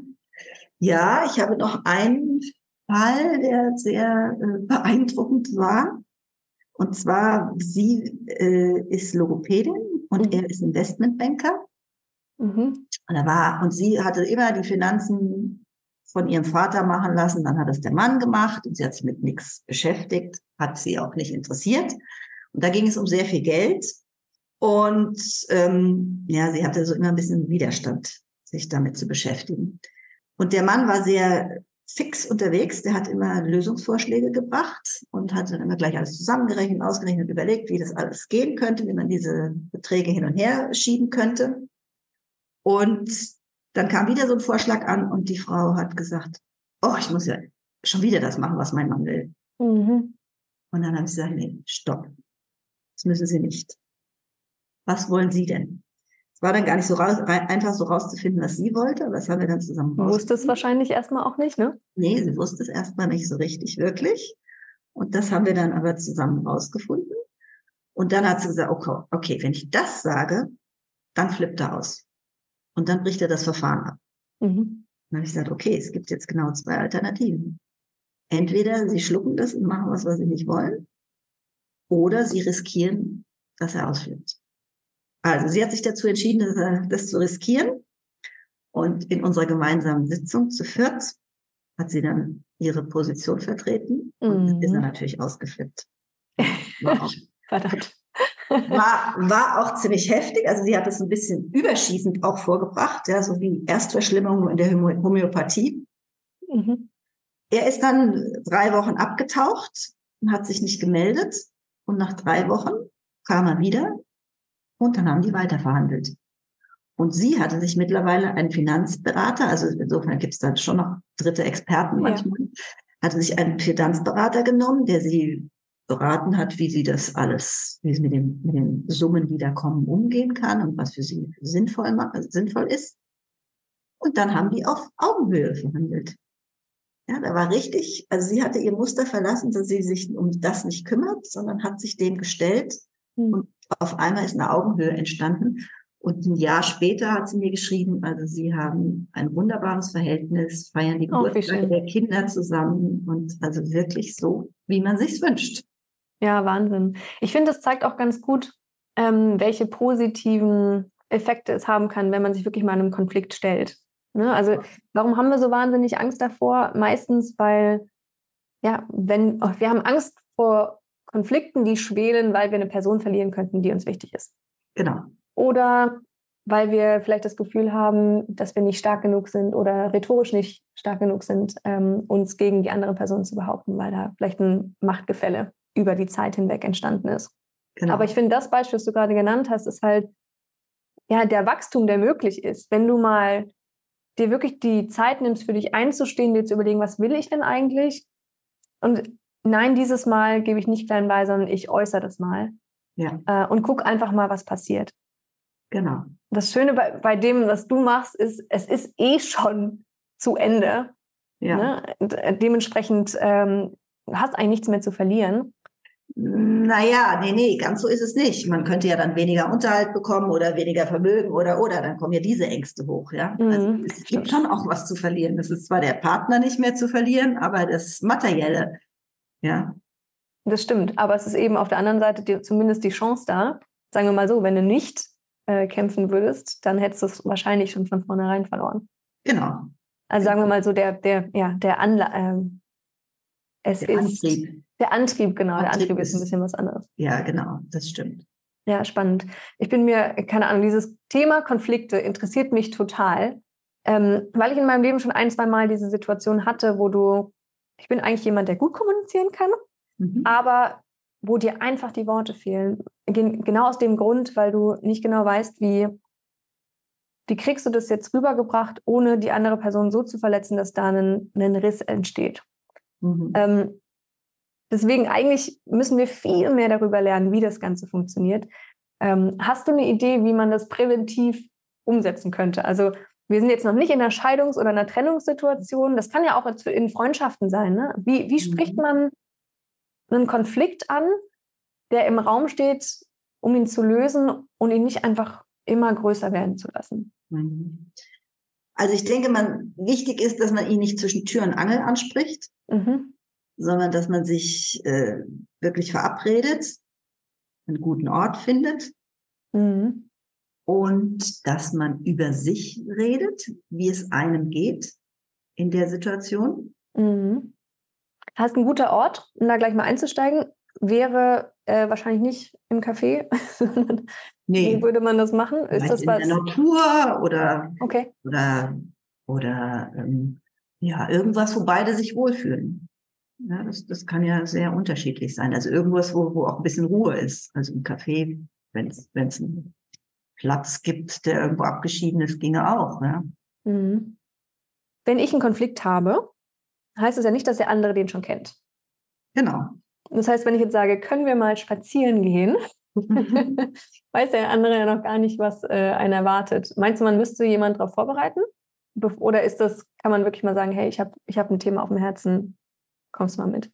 Speaker 1: ja, ich habe noch einen Fall, der sehr äh, beeindruckend war. Und zwar, sie äh, ist Logopädin und mhm. er ist Investmentbanker. Mhm. Und, er war, und sie hatte immer die Finanzen von ihrem Vater machen lassen. Dann hat es der Mann gemacht und sie hat sich mit nichts beschäftigt, hat sie auch nicht interessiert. Und da ging es um sehr viel Geld. Und ähm, ja, sie hatte so immer ein bisschen Widerstand sich damit zu beschäftigen. Und der Mann war sehr fix unterwegs, der hat immer Lösungsvorschläge gebracht und hat dann immer gleich alles zusammengerechnet, ausgerechnet, überlegt, wie das alles gehen könnte, wie man diese Beträge hin und her schieben könnte. Und dann kam wieder so ein Vorschlag an und die Frau hat gesagt, oh, ich muss ja schon wieder das machen, was mein Mann will. Mhm. Und dann haben sie gesagt, nee, stopp. Das müssen Sie nicht. Was wollen Sie denn? Es war dann gar nicht so raus, einfach so rauszufinden, was sie wollte, aber das haben wir dann zusammen
Speaker 2: wusste es wahrscheinlich erstmal auch nicht, ne?
Speaker 1: Nee, sie wusste es erstmal nicht so richtig, wirklich. Und das haben wir dann aber zusammen rausgefunden. Und dann hat sie gesagt, okay, okay, wenn ich das sage, dann flippt er aus. Und dann bricht er das Verfahren ab. Mhm. Dann habe ich gesagt, okay, es gibt jetzt genau zwei Alternativen. Entweder sie schlucken das und machen was, was sie nicht wollen, oder sie riskieren, dass er ausflippt. Also sie hat sich dazu entschieden, das zu riskieren. Und in unserer gemeinsamen Sitzung zu viert hat sie dann ihre Position vertreten und
Speaker 2: Mhm.
Speaker 1: ist dann natürlich ausgeflippt. War auch,
Speaker 2: Verdammt.
Speaker 1: war, war auch ziemlich heftig. Also sie hat es ein bisschen überschießend auch vorgebracht, ja, so wie Erstverschlimmerung in der Homö- Homöopathie.
Speaker 2: Mhm.
Speaker 1: Er ist dann drei Wochen abgetaucht und hat sich nicht gemeldet. Und nach drei Wochen kam er wieder und dann haben die weiterverhandelt. Und sie hatte sich mittlerweile einen Finanzberater, also insofern gibt es dann schon noch dritte Experten
Speaker 2: Ja.
Speaker 1: manchmal, hatte sich einen Finanzberater genommen, der sie beraten hat, wie sie das alles, wie sie mit, dem, mit den Summen, die da kommen, umgehen kann und was für sie sinnvoll, sinnvoll ist. Und dann haben die auf Augenhöhe verhandelt. Ja, da war richtig, also sie hatte ihr Muster verlassen, dass sie sich um das nicht kümmert, sondern hat sich dem gestellt.
Speaker 2: Mhm.
Speaker 1: Und auf einmal ist eine Augenhöhe entstanden. Und ein Jahr später hat sie mir geschrieben, also sie haben ein wunderbares Verhältnis, feiern die
Speaker 2: Oh,
Speaker 1: Geburtstage
Speaker 2: schön.
Speaker 1: der Kinder zusammen und also wirklich so, wie man sich's wünscht.
Speaker 2: Ja, Wahnsinn. Ich finde, das zeigt auch ganz gut, ähm, welche positiven Effekte es haben kann, wenn man sich wirklich mal einem Konflikt stellt. Ne? Also, warum haben wir so wahnsinnig Angst davor? Meistens, weil, ja, wenn, oh, wir haben Angst vor Konflikten, die schwelen, weil wir eine Person verlieren könnten, die uns wichtig ist.
Speaker 1: Genau.
Speaker 2: Oder weil wir vielleicht das Gefühl haben, dass wir nicht stark genug sind oder rhetorisch nicht stark genug sind, ähm, uns gegen die andere Person zu behaupten, weil da vielleicht ein Machtgefälle über die Zeit hinweg entstanden ist.
Speaker 1: genau.
Speaker 2: Aber ich finde, das Beispiel, das du gerade genannt hast, ist halt ja der Wachstum, der möglich ist. Wenn du mal dir wirklich die Zeit nimmst, für dich einzustehen, dir zu überlegen, was will ich denn eigentlich? Und nein, dieses Mal gebe ich nicht klein bei, sondern ich äußere das mal
Speaker 1: ja,
Speaker 2: äh, und guck einfach mal, was passiert.
Speaker 1: genau.
Speaker 2: Das Schöne bei, bei dem, was du machst, ist, es ist eh schon zu Ende.
Speaker 1: Ja.
Speaker 2: Ne? Äh, dementsprechend ähm, du hast eigentlich nichts mehr zu verlieren.
Speaker 1: Naja, nee, nee, ganz so ist es nicht. Man könnte ja dann weniger Unterhalt bekommen oder weniger Vermögen oder, oder, dann kommen ja diese Ängste hoch, ja. Also
Speaker 2: Mhm,
Speaker 1: es
Speaker 2: stimmt.
Speaker 1: gibt schon auch was zu verlieren. Das ist zwar der Partner nicht mehr zu verlieren, aber das Materielle, ja.
Speaker 2: Das stimmt. Aber es ist eben auf der anderen Seite die, zumindest die Chance da. Sagen wir mal so, wenn du nicht äh, kämpfen würdest, dann hättest du es wahrscheinlich schon von vornherein verloren.
Speaker 1: Genau.
Speaker 2: Also sagen wir mal so, der, der, ja, der Anla ähm, es
Speaker 1: Der
Speaker 2: ist
Speaker 1: Antrieb.
Speaker 2: der Antrieb, genau. der
Speaker 1: Antrieb
Speaker 2: Antrieb ist ein
Speaker 1: ist-
Speaker 2: bisschen was anderes.
Speaker 1: Ja, genau, das stimmt.
Speaker 2: Ja, spannend. Ich bin mir, keine Ahnung, dieses Thema Konflikte interessiert mich total, ähm, weil ich in meinem Leben schon ein, zwei Mal diese Situation hatte, wo du, ich bin eigentlich jemand, der gut kommunizieren kann,
Speaker 1: Mhm.
Speaker 2: aber wo dir einfach die Worte fehlen. Gen genau aus dem Grund, weil du nicht genau weißt, wie, wie kriegst du das jetzt rübergebracht, ohne die andere Person so zu verletzen, dass da ein, ein Riss entsteht.
Speaker 1: Mhm.
Speaker 2: Ähm, deswegen eigentlich müssen wir viel mehr darüber lernen, wie das Ganze funktioniert. Ähm, hast du eine Idee, wie man das präventiv umsetzen könnte? Also wir sind jetzt noch nicht in einer Scheidungs- oder einer Trennungssituation. Das kann ja auch in Freundschaften sein. Ne? Wie, wie spricht
Speaker 1: Mhm.
Speaker 2: man einen Konflikt an, der im Raum steht, um ihn zu lösen und ihn nicht einfach immer größer werden zu lassen?
Speaker 1: Also ich denke, man, wichtig ist, dass man ihn nicht zwischen Tür und Angel anspricht,
Speaker 2: Mhm.
Speaker 1: sondern dass man sich äh, wirklich verabredet, einen guten Ort findet
Speaker 2: Mhm.
Speaker 1: Und dass man über sich redet, wie es einem geht in der Situation.
Speaker 2: Mhm. Heißt, ein guter Ort, um da gleich mal einzusteigen, wäre äh, wahrscheinlich nicht im Café, sondern
Speaker 1: Nee,
Speaker 2: wo würde man das machen? Ist
Speaker 1: vielleicht
Speaker 2: das
Speaker 1: in
Speaker 2: was?
Speaker 1: der Natur oder
Speaker 2: Okay.
Speaker 1: oder oder ähm, ja irgendwas, wo beide sich wohlfühlen. Ja, das, das kann ja sehr unterschiedlich sein. Also irgendwas, wo, wo auch ein bisschen Ruhe ist. Also im Café, wenn es wenn es einen Platz gibt, der irgendwo abgeschieden ist, ginge auch. Ja?
Speaker 2: Mhm. Wenn ich einen Konflikt habe, heißt es ja nicht, dass der andere den schon kennt.
Speaker 1: Genau.
Speaker 2: Das heißt, wenn ich jetzt sage, können wir mal spazieren gehen,
Speaker 1: Mhm.
Speaker 2: weiß der andere ja noch gar nicht, was äh, einen erwartet. Meinst du, man müsste jemanden darauf vorbereiten? Bef- Oder ist das, kann man wirklich mal sagen, hey, ich habe ich hab ein Thema auf dem Herzen, kommst du mal mit?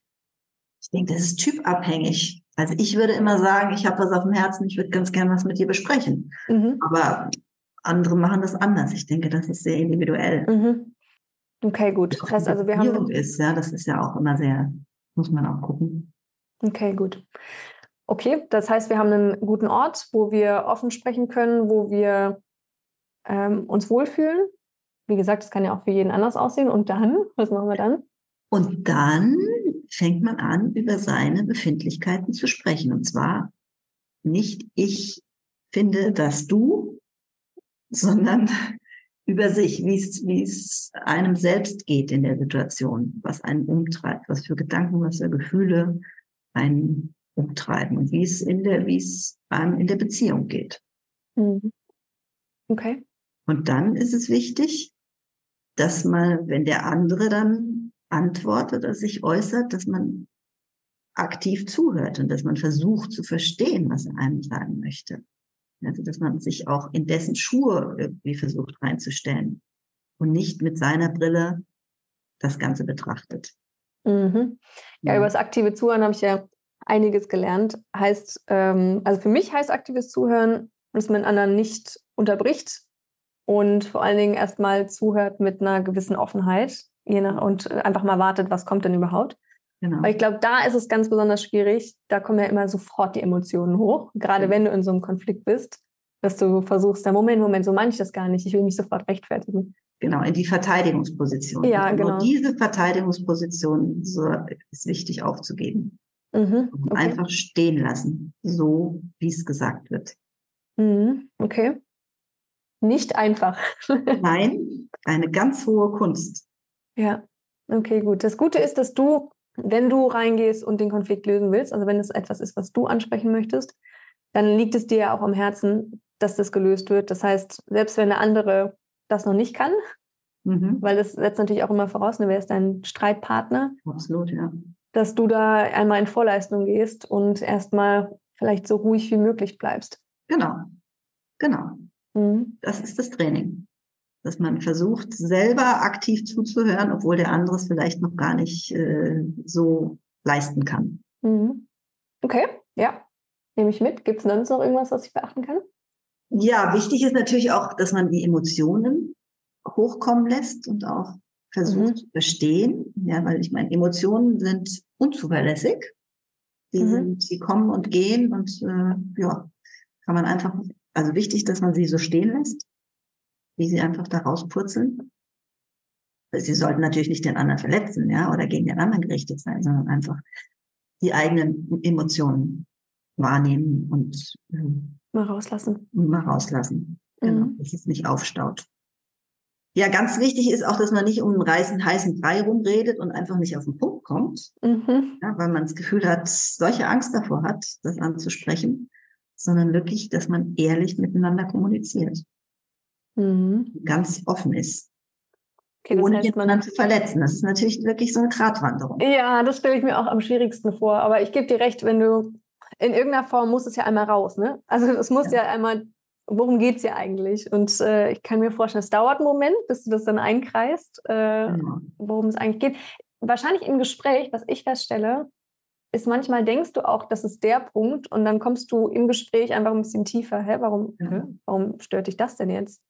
Speaker 1: Ich denke, das ist typabhängig. Also ich würde immer sagen, ich habe was auf dem Herzen, ich würde ganz gern was mit dir besprechen.
Speaker 2: Mhm.
Speaker 1: Aber andere machen das anders. Ich denke, das ist sehr individuell.
Speaker 2: Mhm. Okay, gut. Das heißt also, wir haben
Speaker 1: ist, ja, das ist ja auch immer sehr, muss man auch gucken.
Speaker 2: Okay, gut. Okay, das heißt, wir haben einen guten Ort, wo wir offen sprechen können, wo wir ähm, uns wohlfühlen. wie gesagt, es kann ja auch für jeden anders aussehen. Und dann, was machen wir dann?
Speaker 1: Und dann fängt man an, über seine Befindlichkeiten zu sprechen. Und zwar nicht ich finde, dass du, sondern über sich, wie es, wie es einem selbst geht in der Situation, was einen umtreibt, was für Gedanken, was für Gefühle einen umtreiben und wie es in der, wie es einem in der Beziehung geht.
Speaker 2: Mhm. Okay.
Speaker 1: Und dann ist es wichtig, dass man, wenn der andere dann antwortet oder sich äußert, dass man aktiv zuhört und dass man versucht zu verstehen, was er einem sagen möchte. Also, dass man sich auch in dessen Schuhe irgendwie versucht reinzustellen und nicht mit seiner Brille das Ganze betrachtet.
Speaker 2: Mhm. Ja, ja, über das aktive Zuhören habe ich ja einiges gelernt. Heißt, ähm, also für mich heißt aktives Zuhören, dass man anderen nicht unterbricht und vor allen Dingen erstmal zuhört mit einer gewissen Offenheit je nach, und einfach mal wartet, was kommt denn überhaupt. Genau. Weil ich glaube, da ist es ganz besonders schwierig. Da kommen ja immer sofort die Emotionen hoch, gerade mhm. wenn du in so einem Konflikt bist, dass du versuchst, da Moment, Moment, so meine ich das gar nicht. Ich will mich sofort rechtfertigen.
Speaker 1: Genau, in die Verteidigungsposition.
Speaker 2: Ja, genau.
Speaker 1: diese Verteidigungsposition so, ist wichtig aufzugeben. Mhm, okay. Einfach stehen lassen, so wie es gesagt wird.
Speaker 2: Mhm, okay. Nicht einfach.
Speaker 1: Nein, eine ganz hohe Kunst.
Speaker 2: Ja, okay, gut. Das Gute ist, dass du wenn du reingehst und den Konflikt lösen willst, also wenn es etwas ist, was du ansprechen möchtest, dann liegt es dir ja auch am Herzen, dass das gelöst wird. Das heißt, selbst wenn der andere das noch nicht kann, mhm. weil das setzt natürlich auch immer voraus, ne, wer ist dein Streitpartner?
Speaker 1: Absolut, ja.
Speaker 2: Dass du da einmal in Vorleistung gehst und erstmal vielleicht so ruhig wie möglich bleibst.
Speaker 1: Genau, genau. Mhm. Das ist das Training dass man versucht, selber aktiv zuzuhören, obwohl der andere es vielleicht noch gar nicht äh, so leisten kann.
Speaker 2: Mhm. Okay, ja, nehme ich mit. Gibt es sonst noch irgendwas, was ich beachten kann?
Speaker 1: Ja, wichtig ist natürlich auch, dass man die Emotionen hochkommen lässt und auch versucht mhm. zu verstehen. Ja, weil ich meine, Emotionen sind unzuverlässig. Die, mhm. sind, die kommen und gehen und äh, ja, kann man einfach, also wichtig, dass man sie so stehen lässt wie sie einfach da rauspurzeln. Sie sollten natürlich nicht den anderen verletzen, ja, oder gegen den anderen gerichtet sein, sondern einfach die eigenen Emotionen wahrnehmen und
Speaker 2: äh, mal rauslassen.
Speaker 1: Mal rauslassen. Genau, mhm. dass es nicht aufstaut. Ja, ganz wichtig ist auch, dass man nicht um einen reißen, heißen Brei rumredet und einfach nicht auf den Punkt kommt, mhm. ja, weil man das Gefühl hat, solche Angst davor hat, das anzusprechen, sondern wirklich, dass man ehrlich miteinander kommuniziert mhm. ganz offen ist. Okay, ohne heißt, jemanden zu verletzen. Das ist natürlich wirklich so eine Gratwanderung.
Speaker 2: Ja, das stelle ich mir auch am schwierigsten vor. Aber ich gebe dir recht, wenn du in irgendeiner Form muss es ja einmal raus, ne? Also es muss ja, ja einmal, worum geht es ja eigentlich? Und äh, ich kann mir vorstellen, es dauert einen Moment, bis du das dann einkreist, äh, genau. worum es eigentlich geht. Wahrscheinlich im Gespräch, was ich feststelle, ist manchmal denkst du auch, das ist der Punkt und dann kommst du im Gespräch einfach ein bisschen tiefer. Hä, warum, ja. warum stört dich das denn jetzt?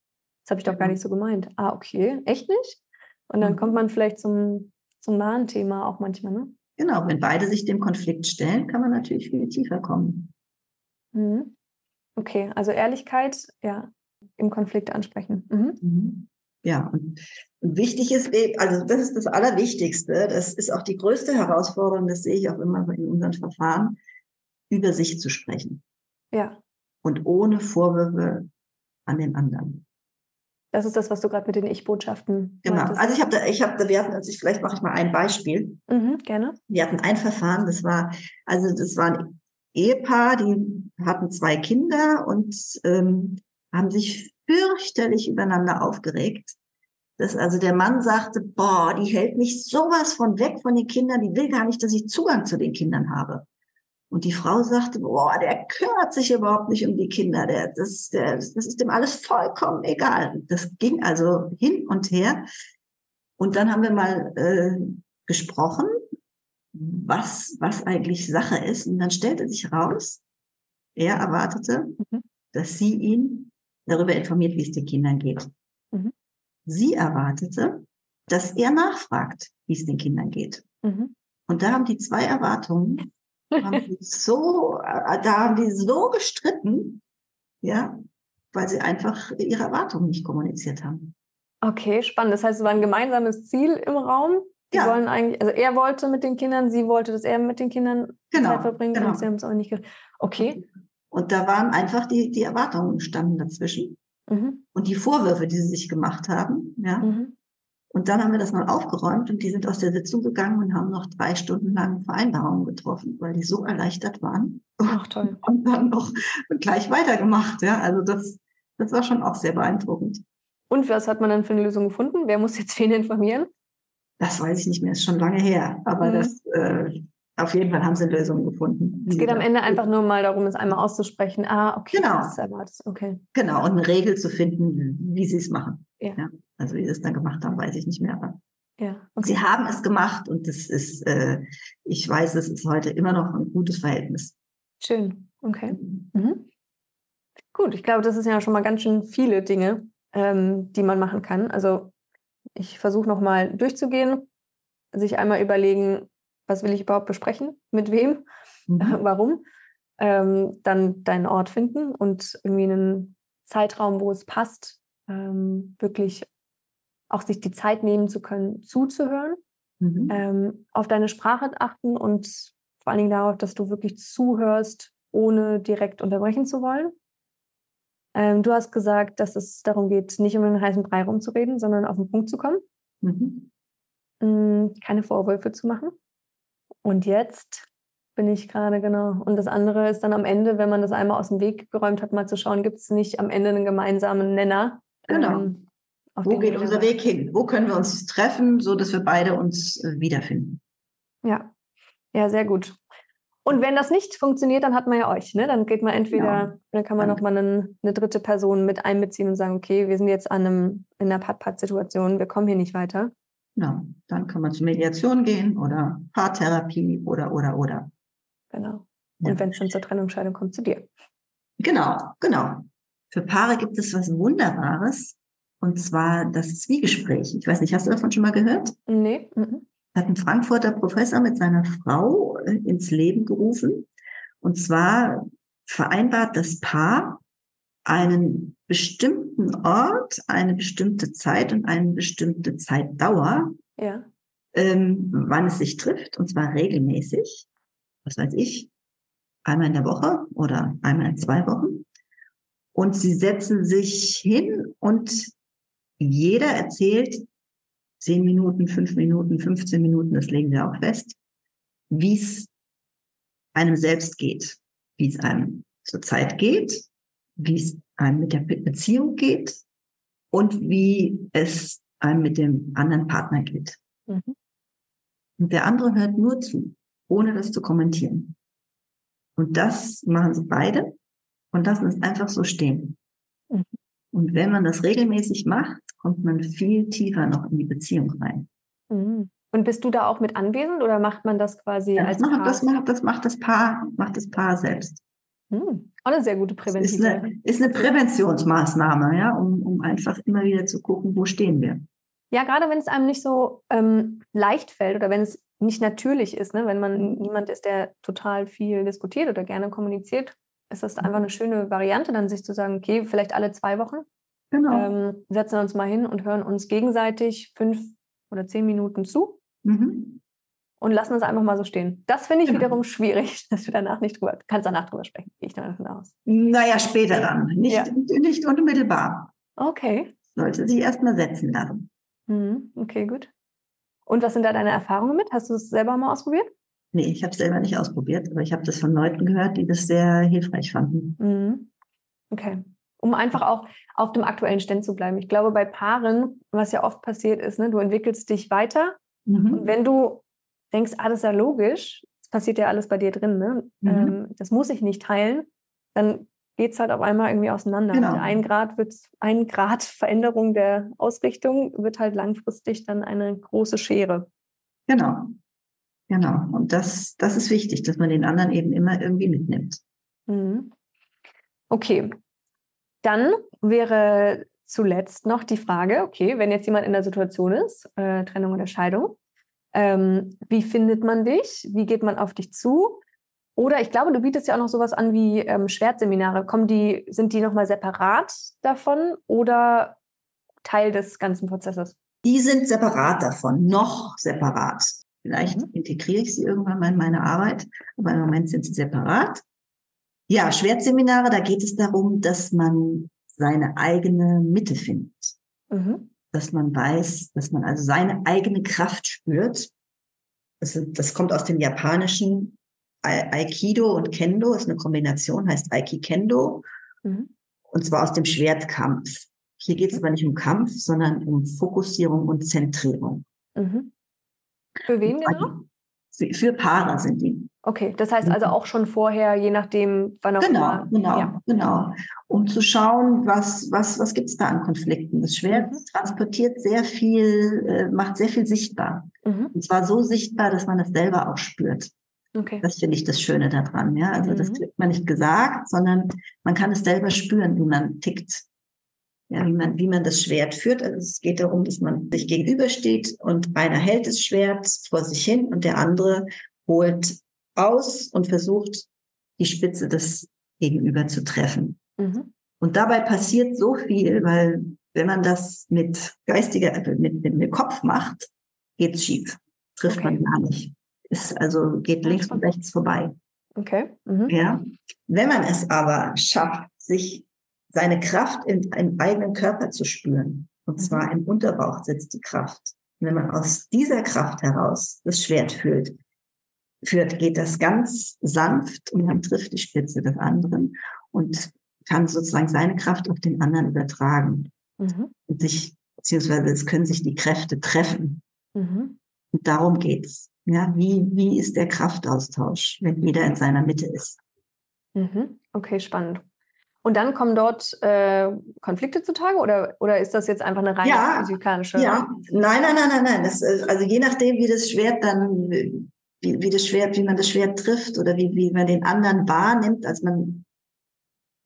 Speaker 2: Das habe ich doch gar nicht so gemeint. Ah, okay, echt nicht? Und dann mhm. kommt man vielleicht zum, zum nahen Thema auch manchmal, ne?
Speaker 1: Genau, wenn beide sich dem Konflikt stellen, kann man natürlich viel tiefer kommen.
Speaker 2: Mhm. Okay, also Ehrlichkeit, ja, im Konflikt ansprechen. Mhm.
Speaker 1: mhm. Ja, und wichtig ist, also das ist das Allerwichtigste, das ist auch die größte Herausforderung, das sehe ich auch immer in unseren Verfahren, über sich zu sprechen.
Speaker 2: Ja.
Speaker 1: Und ohne Vorwürfe an den anderen.
Speaker 2: Das ist das, was du gerade mit den Ich-Botschaften.
Speaker 1: Genau. Meintest. Also ich habe da, ich habe da, wir hatten, also ich, vielleicht mache ich mal ein Beispiel.
Speaker 2: Mhm, gerne.
Speaker 1: Wir hatten ein Verfahren, das war, also das war ein Ehepaar, die hatten zwei Kinder und ähm, haben sich fürchterlich übereinander aufgeregt. Dass also der Mann sagte, boah, die hält mich sowas von weg von den Kindern, die will gar nicht, dass ich Zugang zu den Kindern habe. Und die Frau sagte, boah, der kümmert sich überhaupt nicht um die Kinder, der, das, der, das ist dem alles vollkommen egal. Das ging also hin und her. Und dann haben wir mal äh, gesprochen, was, was eigentlich Sache ist. Und dann stellte sich raus, er erwartete, mhm. dass sie ihn darüber informiert, wie es den Kindern geht. Mhm. Sie erwartete, dass er nachfragt, wie es den Kindern geht. Mhm. Und da haben die zwei Erwartungen haben so, äh, da haben die so gestritten, ja, weil sie einfach ihre Erwartungen nicht kommuniziert haben.
Speaker 2: Okay, spannend. Das heißt, es war ein gemeinsames Ziel im Raum. Die
Speaker 1: Ja.
Speaker 2: wollen eigentlich, also er wollte mit den Kindern, sie wollte, dass er mit den Kindern
Speaker 1: Genau,
Speaker 2: Zeit verbringt
Speaker 1: genau.
Speaker 2: und sie haben es auch nicht ge- Okay.
Speaker 1: Und da waren einfach die, die Erwartungen standen dazwischen
Speaker 2: Mhm.
Speaker 1: und die Vorwürfe, die sie sich gemacht haben. Ja.
Speaker 2: Mhm.
Speaker 1: Und dann haben wir das mal aufgeräumt und die sind aus der Sitzung gegangen und haben noch drei Stunden lang Vereinbarungen getroffen, weil die so erleichtert waren
Speaker 2: Ach, toll.
Speaker 1: und dann noch gleich weitergemacht. Ja, also das, das war schon auch sehr beeindruckend.
Speaker 2: Und was hat man dann für eine Lösung gefunden? Wer muss jetzt wen informieren?
Speaker 1: Das weiß ich nicht mehr, ist schon lange her. Aber
Speaker 2: Mhm.
Speaker 1: das, äh, auf jeden Fall haben sie Lösungen gefunden.
Speaker 2: Es geht am Ende einfach nur mal darum, es einmal auszusprechen. Ah, okay,
Speaker 1: Genau.
Speaker 2: das erwartet. Okay.
Speaker 1: Genau, und eine Regel zu finden, wie sie es machen.
Speaker 2: Ja.
Speaker 1: Also wie sie es dann gemacht haben, weiß ich nicht mehr. Aber
Speaker 2: Ja. Okay.
Speaker 1: sie haben es gemacht und das ist, äh, ich weiß, es ist heute immer noch ein gutes Verhältnis.
Speaker 2: Schön. Okay. Mhm. Gut, ich glaube, das ist ja schon mal ganz schön viele Dinge, ähm, die man machen kann. Also ich versuche nochmal durchzugehen, sich einmal überlegen, was will ich überhaupt besprechen, mit wem,
Speaker 1: Mhm.
Speaker 2: warum, ähm, dann deinen Ort finden und irgendwie einen Zeitraum, wo es passt, ähm, wirklich auch sich die Zeit nehmen zu können, zuzuhören,
Speaker 1: Mhm.
Speaker 2: ähm, auf deine Sprache achten und vor allen Dingen darauf, dass du wirklich zuhörst, ohne direkt unterbrechen zu wollen. Ähm, du hast gesagt, dass es darum geht, nicht um den heißen Brei rumzureden, sondern auf den Punkt zu kommen,
Speaker 1: Mhm.
Speaker 2: mh, keine Vorwürfe zu machen. Und jetzt bin ich gerade genau. Und das andere ist dann am Ende, wenn man das einmal aus dem Weg geräumt hat, mal zu schauen, gibt es nicht am Ende einen gemeinsamen Nenner.
Speaker 1: Genau.
Speaker 2: ähm,
Speaker 1: Wo geht unser Weg hin? Wo können wir uns treffen, so dass wir beide uns äh, wiederfinden?
Speaker 2: Ja, ja, sehr gut. Und wenn das nicht funktioniert, dann hat man ja euch. Ne? Dann geht man entweder,
Speaker 1: Genau.
Speaker 2: dann kann man
Speaker 1: Dann-
Speaker 2: noch mal einen, eine dritte Person mit einbeziehen und sagen, okay, wir sind jetzt an einem, in einer Pat-Pat-Situation, wir kommen hier nicht weiter.
Speaker 1: Genau. Dann kann man zur Mediation gehen oder Paartherapie oder, oder, oder.
Speaker 2: Genau.
Speaker 1: Ja.
Speaker 2: Und wenn es dann zur Trennungsscheidung kommt, zu dir.
Speaker 1: Genau, genau. Für Paare gibt es was Wunderbares und zwar das Zwiegespräch. Ich weiß nicht, hast du davon schon mal gehört?
Speaker 2: Nee. Mhm.
Speaker 1: hat ein Frankfurter Professor mit seiner Frau äh, ins Leben gerufen. Und zwar vereinbart das Paar einen bestimmten Ort, eine bestimmte Zeit und eine bestimmte Zeitdauer,
Speaker 2: Ja.
Speaker 1: ähm, wann es sich trifft, und zwar regelmäßig. Was weiß ich, einmal in der Woche oder einmal in zwei Wochen. Und sie setzen sich hin und jeder erzählt zehn Minuten, fünf Minuten, 15 Minuten, das legen wir auch fest, wie es einem selbst geht, wie es einem zur Zeit geht, wie es einem mit der Be- Beziehung geht und wie es einem mit dem anderen Partner geht.
Speaker 2: Mhm.
Speaker 1: Und der andere hört nur zu, ohne das zu kommentieren. Und das machen sie beide und lassen es einfach so stehen. Und wenn man das regelmäßig macht, kommt man viel tiefer noch in die Beziehung rein.
Speaker 2: Mhm. Und bist du da auch mit anwesend oder macht man das quasi
Speaker 1: Ja,
Speaker 2: als
Speaker 1: das, macht,
Speaker 2: Paar?
Speaker 1: das, macht, das macht das Paar, macht das Paar selbst.
Speaker 2: Mhm. Auch eine sehr gute
Speaker 1: Das
Speaker 2: Präventive.
Speaker 1: ist eine, ist eine Präventionsmaßnahme, ja, um, um einfach immer wieder zu gucken, wo stehen wir.
Speaker 2: Ja, gerade wenn es einem nicht so ähm, leicht fällt oder wenn es nicht natürlich ist, ne? wenn man niemand ist, der total viel diskutiert oder gerne kommuniziert, ist das einfach eine schöne Variante, dann sich zu sagen, okay, vielleicht alle zwei Wochen
Speaker 1: Genau.
Speaker 2: ähm, setzen wir uns mal hin und hören uns gegenseitig fünf oder zehn Minuten zu
Speaker 1: Mhm.
Speaker 2: und lassen es einfach mal so stehen. Das finde ich
Speaker 1: Genau.
Speaker 2: wiederum schwierig, dass wir danach nicht drüber, kannst danach drüber sprechen, gehe ich davon aus.
Speaker 1: Naja, später dann. Nicht,
Speaker 2: Ja.
Speaker 1: nicht unmittelbar.
Speaker 2: Okay.
Speaker 1: Sollte sich erstmal setzen lassen.
Speaker 2: Mhm. Okay, gut. Und was sind da deine Erfahrungen mit? Hast du es selber mal ausprobiert?
Speaker 1: Nee, ich habe es selber nicht ausprobiert, aber ich habe das von Leuten gehört, die das sehr hilfreich fanden.
Speaker 2: Mhm. Okay. Um einfach auch auf dem aktuellen Stand zu bleiben. Ich glaube, bei Paaren, was ja oft passiert ist, ne, du entwickelst dich weiter
Speaker 1: Mhm.
Speaker 2: und wenn du denkst, ah, das ist ja logisch, das passiert ja alles bei dir drin, ne?
Speaker 1: Mhm.
Speaker 2: ähm, das muss ich nicht teilen, dann geht es halt auf einmal irgendwie auseinander.
Speaker 1: Genau.
Speaker 2: Und ein Grad wird, ein Grad Veränderung der Ausrichtung wird halt langfristig dann eine große Schere.
Speaker 1: Genau. Genau. Und das, das ist wichtig, dass man den anderen eben immer irgendwie mitnimmt.
Speaker 2: Mhm. Okay. Dann wäre zuletzt noch die Frage, okay, wenn jetzt jemand in der Situation ist, äh, Trennung oder Scheidung, ähm, wie findet man dich? Wie geht man auf dich zu? Oder ich glaube, du bietest ja auch noch sowas an wie ähm, Schwertseminare. Kommen die, sind die nochmal separat davon oder Teil des ganzen Prozesses?
Speaker 1: Die sind separat davon, noch separat. Vielleicht mhm. integriere ich sie irgendwann mal in meine Arbeit, aber im Moment sind sie separat. Ja, Schwertseminare, da geht es darum, dass man seine eigene Mitte findet. Mhm. Dass man weiß, dass man also seine eigene Kraft spürt. Das, das kommt aus dem Japanischen Aikido und Kendo, ist eine Kombination, heißt Aiki-Kendo. Mhm. Und zwar aus dem Schwertkampf. Hier geht es aber nicht um Kampf, sondern um Fokussierung und Zentrierung.
Speaker 2: Mhm. Für wen genau?
Speaker 1: Für, für Paare sind die.
Speaker 2: Okay, das heißt also auch schon vorher, je nachdem, wann auch
Speaker 1: genau, immer. Genau, ja. genau. Um zu schauen, was, was, was gibt es da an Konflikten. Das Schwert mhm. transportiert sehr viel, äh, macht sehr viel sichtbar. Mhm. Und zwar so sichtbar, dass man es selber auch spürt. Okay. Das finde ich das Schöne daran. Ja? Also mhm. das kriegt man nicht gesagt, sondern man kann es selber spüren, wie man tickt. Ja, wie man, wie man das Schwert führt. Also es geht darum, dass man sich gegenübersteht und einer hält das Schwert vor sich hin und der andere holt aus und versucht, die Spitze des Gegenüber zu treffen. Mhm. Und dabei passiert so viel, weil wenn man das mit geistiger, äh, mit, mit, mit Kopf macht, geht's schief. Trifft okay. man gar nicht. Ist also geht links und rechts vorbei.
Speaker 2: Okay. Mhm.
Speaker 1: Ja. Wenn man es aber schafft, sich seine Kraft in einem eigenen Körper zu spüren, und zwar mhm. im Unterbauch sitzt die Kraft. wenn man aus dieser Kraft heraus das Schwert fühlt, führt, geht das ganz sanft und man trifft die Spitze des anderen und kann sozusagen seine Kraft auf den anderen übertragen. Mhm. Und sich, beziehungsweise es können sich die Kräfte treffen. Mhm. Und darum geht's. Ja, wie, wie ist der Kraftaustausch, wenn jeder in seiner Mitte ist?
Speaker 2: Mhm. Okay, spannend. Und dann kommen dort äh, Konflikte zutage oder, oder ist das jetzt einfach eine reine ja, physikalische?
Speaker 1: Ja, nein, nein, nein, nein, nein. Das, also je nachdem, wie das Schwert dann wie, wie das Schwert, wie man das Schwert trifft oder wie, wie man den anderen wahrnimmt, als man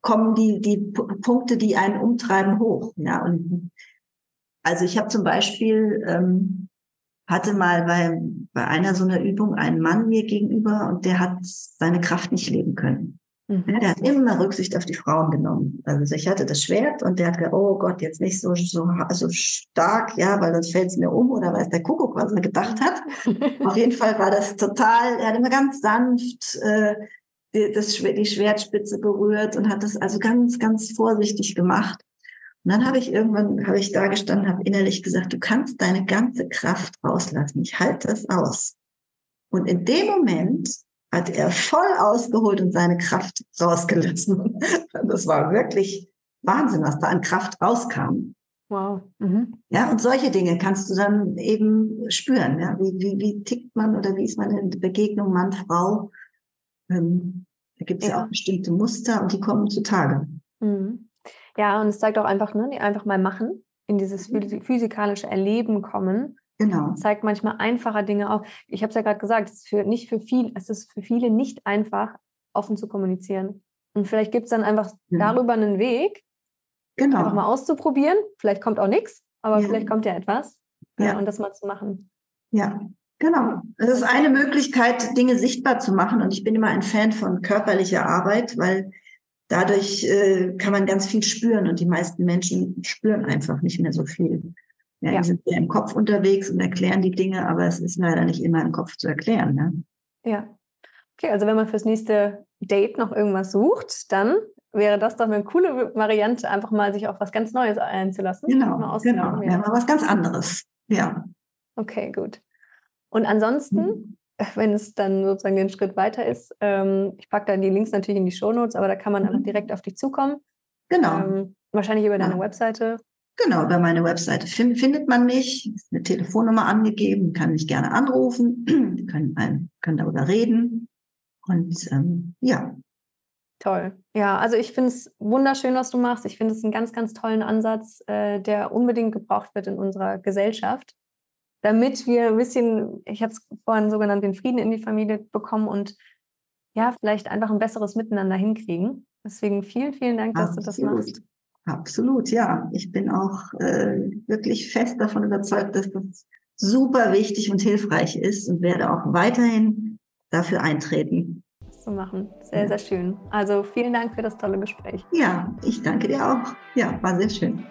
Speaker 1: kommen die, die Punkte, die einen umtreiben, hoch. Ja, und also ich habe zum Beispiel ähm, hatte mal bei, bei einer so einer Übung einen Mann mir gegenüber und der hat seine Kraft nicht leben können. Mhm. Der hat immer Rücksicht auf die Frauen genommen. Also ich hatte das Schwert und der hat gesagt, oh Gott, jetzt nicht so, so, so stark, ja, weil sonst fällt es mir um oder weiß der Kuckuck, was er gedacht hat. auf jeden Fall war das total, er hat immer ganz sanft äh, die, das, die Schwertspitze berührt und hat das also ganz, ganz vorsichtig gemacht. Und dann habe ich irgendwann, habe ich da gestanden, habe innerlich gesagt, du kannst deine ganze Kraft rauslassen. Ich halte das aus. Und in dem Moment hat er voll ausgeholt und seine Kraft rausgelassen. Das war wirklich Wahnsinn, was da an Kraft rauskam.
Speaker 2: Wow. Mhm.
Speaker 1: Ja, und solche Dinge kannst du dann eben spüren. Ja? Wie, wie, wie tickt man oder wie ist meine Begegnung Mann, Frau? Ähm, da gibt es ja. ja. auch bestimmte Muster und die kommen zutage.
Speaker 2: Mhm. Ja, und es zeigt auch einfach, ne, die einfach mal machen, in dieses mhm. physikalische Erleben kommen
Speaker 1: Genau.
Speaker 2: Zeigt manchmal einfacher Dinge auf. Ich habe es ja gerade gesagt, es ist für, nicht für viel, es ist für viele nicht einfach, offen zu kommunizieren. Und vielleicht gibt es dann einfach ja. darüber einen Weg, genau. einfach mal auszuprobieren. Vielleicht kommt auch nichts, aber ja. vielleicht kommt ja etwas. Ja. ja. Und das mal zu machen.
Speaker 1: Ja, genau. Es ist eine Möglichkeit, Dinge sichtbar zu machen. Und ich bin immer ein Fan von körperlicher Arbeit, weil dadurch äh, kann man ganz viel spüren und die meisten Menschen spüren einfach nicht mehr so viel. Ja, ja. Die sind ja im Kopf unterwegs und erklären die Dinge, aber es ist leider nicht immer im Kopf zu erklären. Ne?
Speaker 2: Ja. Okay, also wenn man fürs nächste Date noch irgendwas sucht, dann wäre das doch eine coole Variante, einfach mal sich auf was ganz Neues einzulassen.
Speaker 1: Genau, genau. Ja, mal was ganz anderes. Ja.
Speaker 2: Okay, gut. Und ansonsten, mhm. wenn es dann sozusagen den Schritt weiter ist, ähm, ich packe dann die Links natürlich in die Shownotes, aber da kann man mhm. einfach direkt auf dich zukommen.
Speaker 1: Genau. Ähm,
Speaker 2: wahrscheinlich über deine ja. Webseite.
Speaker 1: Genau, über meine Webseite findet man mich, ist eine Telefonnummer angegeben, kann mich gerne anrufen, wir können, ein, können darüber reden. Und ähm, ja.
Speaker 2: Toll. Ja, also ich finde es wunderschön, was du machst. Ich finde es einen ganz, ganz tollen Ansatz, äh, der unbedingt gebraucht wird in unserer Gesellschaft, damit wir ein bisschen, ich habe es vorhin so genannt, den Frieden in die Familie bekommen und ja, vielleicht einfach ein besseres Miteinander hinkriegen. Deswegen vielen, vielen Dank, dass Absolut. du das machst.
Speaker 1: Absolut, ja. Ich bin auch äh, wirklich fest davon überzeugt, dass das super wichtig und hilfreich ist und werde auch weiterhin dafür eintreten.
Speaker 2: Das zu machen. Sehr, sehr schön. Also vielen Dank für das tolle Gespräch.
Speaker 1: Ja, ich danke dir auch. Ja, war sehr schön.